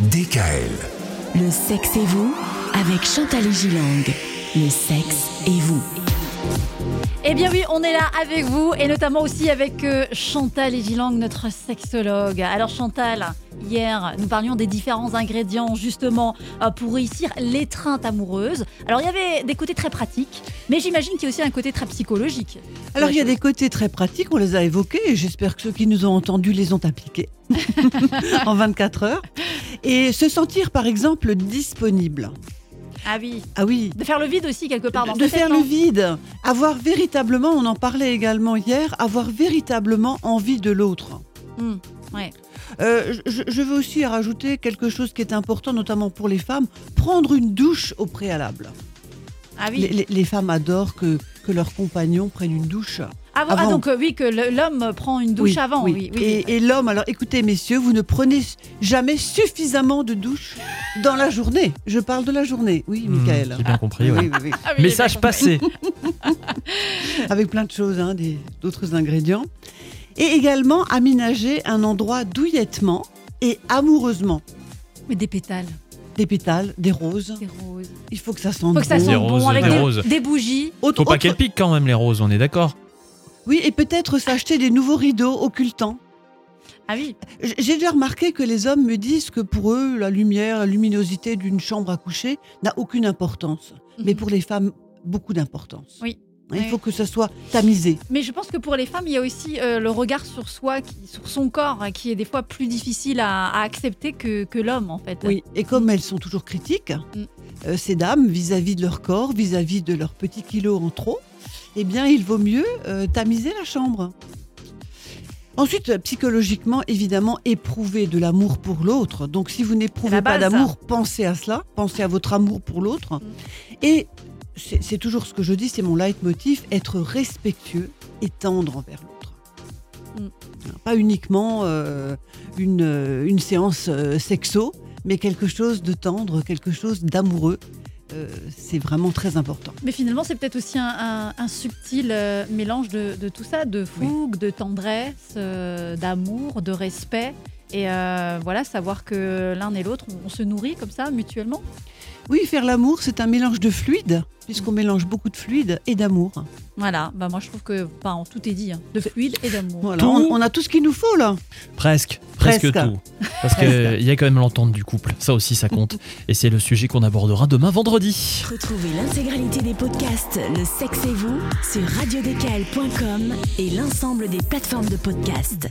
DKL. Le sexe et vous avec Chantal et Gilang. Le sexe et vous. Eh bien oui, on est là avec vous et notamment aussi avec euh, Chantal et Gilang, notre sexologue. Alors Chantal, hier, nous parlions des différents ingrédients justement euh, pour réussir l'étreinte amoureuse. Alors il y avait des côtés très pratiques, mais j'imagine qu'il y a aussi un côté très psychologique. Alors il y a des côtés très pratiques, on les a évoqués et j'espère que ceux qui nous ont entendus les ont appliqués en 24 heures. Et se sentir par exemple disponible. Ah oui. Ah oui, De faire le vide aussi quelque part dans de faire le vide, avoir véritablement, on en parlait également hier, avoir véritablement envie de l'autre. Hmm, ouais. Euh, je, je veux aussi rajouter quelque chose qui est important, notamment pour les femmes, prendre une douche au préalable. Ah oui. Les, les- les femmes adorent que, que leurs compagnons prennent une douche. Ah, bon, ah, donc euh, oui, que l'homme prend une douche Oui, avant. Oui, oui, oui. Et, et l'homme, alors écoutez messieurs, vous ne prenez jamais suffisamment de douches dans la journée. Je parle de la journée, oui, Hmm, Michael. J'ai bien compris, ouais. Oui, oui, oui. Ah Message passé. Avec plein de choses, hein, des- d'autres ingrédients. Et également aménager un endroit douillettement et amoureusement. Mais des pétales, Des pétales, des roses. des roses. Il faut que ça sente Faut que ça bon. sente Des bon roses, avec des des, roses. des bougies. Autre- Faut pas autre- qu'elles piquent quand même les roses, on est d'accord Oui, et peut-être s'acheter des nouveaux rideaux occultants. Ah oui. J'ai déjà remarqué que les hommes me disent que pour eux, la lumière, la luminosité d'une chambre à coucher n'a aucune importance. Mais Mhm. pour les femmes, beaucoup d'importance. Oui. Il Oui. faut que ça soit tamisé. Mais je pense que pour les femmes, il y a aussi euh, le regard sur soi, qui, sur son corps, hein, qui est des fois plus difficile à, à accepter que, que l'homme, en fait. Oui. Et comme elles sont toujours critiques, Mm. euh, ces dames, vis-à-vis de leur corps, vis-à-vis de leurs petits kilos en trop, eh bien, il vaut mieux euh, tamiser la chambre. Ensuite, psychologiquement, évidemment, éprouver de l'amour pour l'autre. Donc, si vous n'éprouvez pas d'amour, pensez à cela. Pensez à votre amour pour l'autre. Et c'est toujours ce que je dis, c'est mon leitmotiv, être respectueux et tendre envers l'autre. Mm. Pas uniquement euh, une, euh, une séance euh, sexo, mais quelque chose de tendre, quelque chose d'amoureux. Euh, c'est vraiment très important. Mais finalement, c'est peut-être aussi un, un- un subtil euh, mélange de, de tout ça, de fougue, de tendresse, euh, d'amour, de respect. Et euh, voilà, savoir que l'un et l'autre, on, on se nourrit comme ça mutuellement. Oui, faire l'amour, c'est un mélange de fluides, puisqu'on Mm. mélange beaucoup de fluides et d'amour. Voilà, bah moi je trouve que bah, tout est dit, hein, de fluide et d'amour. Voilà, on, on a tout ce qu'il nous faut là. Presque, presque, Presque. tout. Parce qu'il y a quand même l'entente du couple, ça aussi ça compte. Et c'est le sujet qu'on abordera demain vendredi. Retrouvez l'intégralité des podcasts Le sexe et vous sur radiodécal.com et l'ensemble des plateformes de podcasts.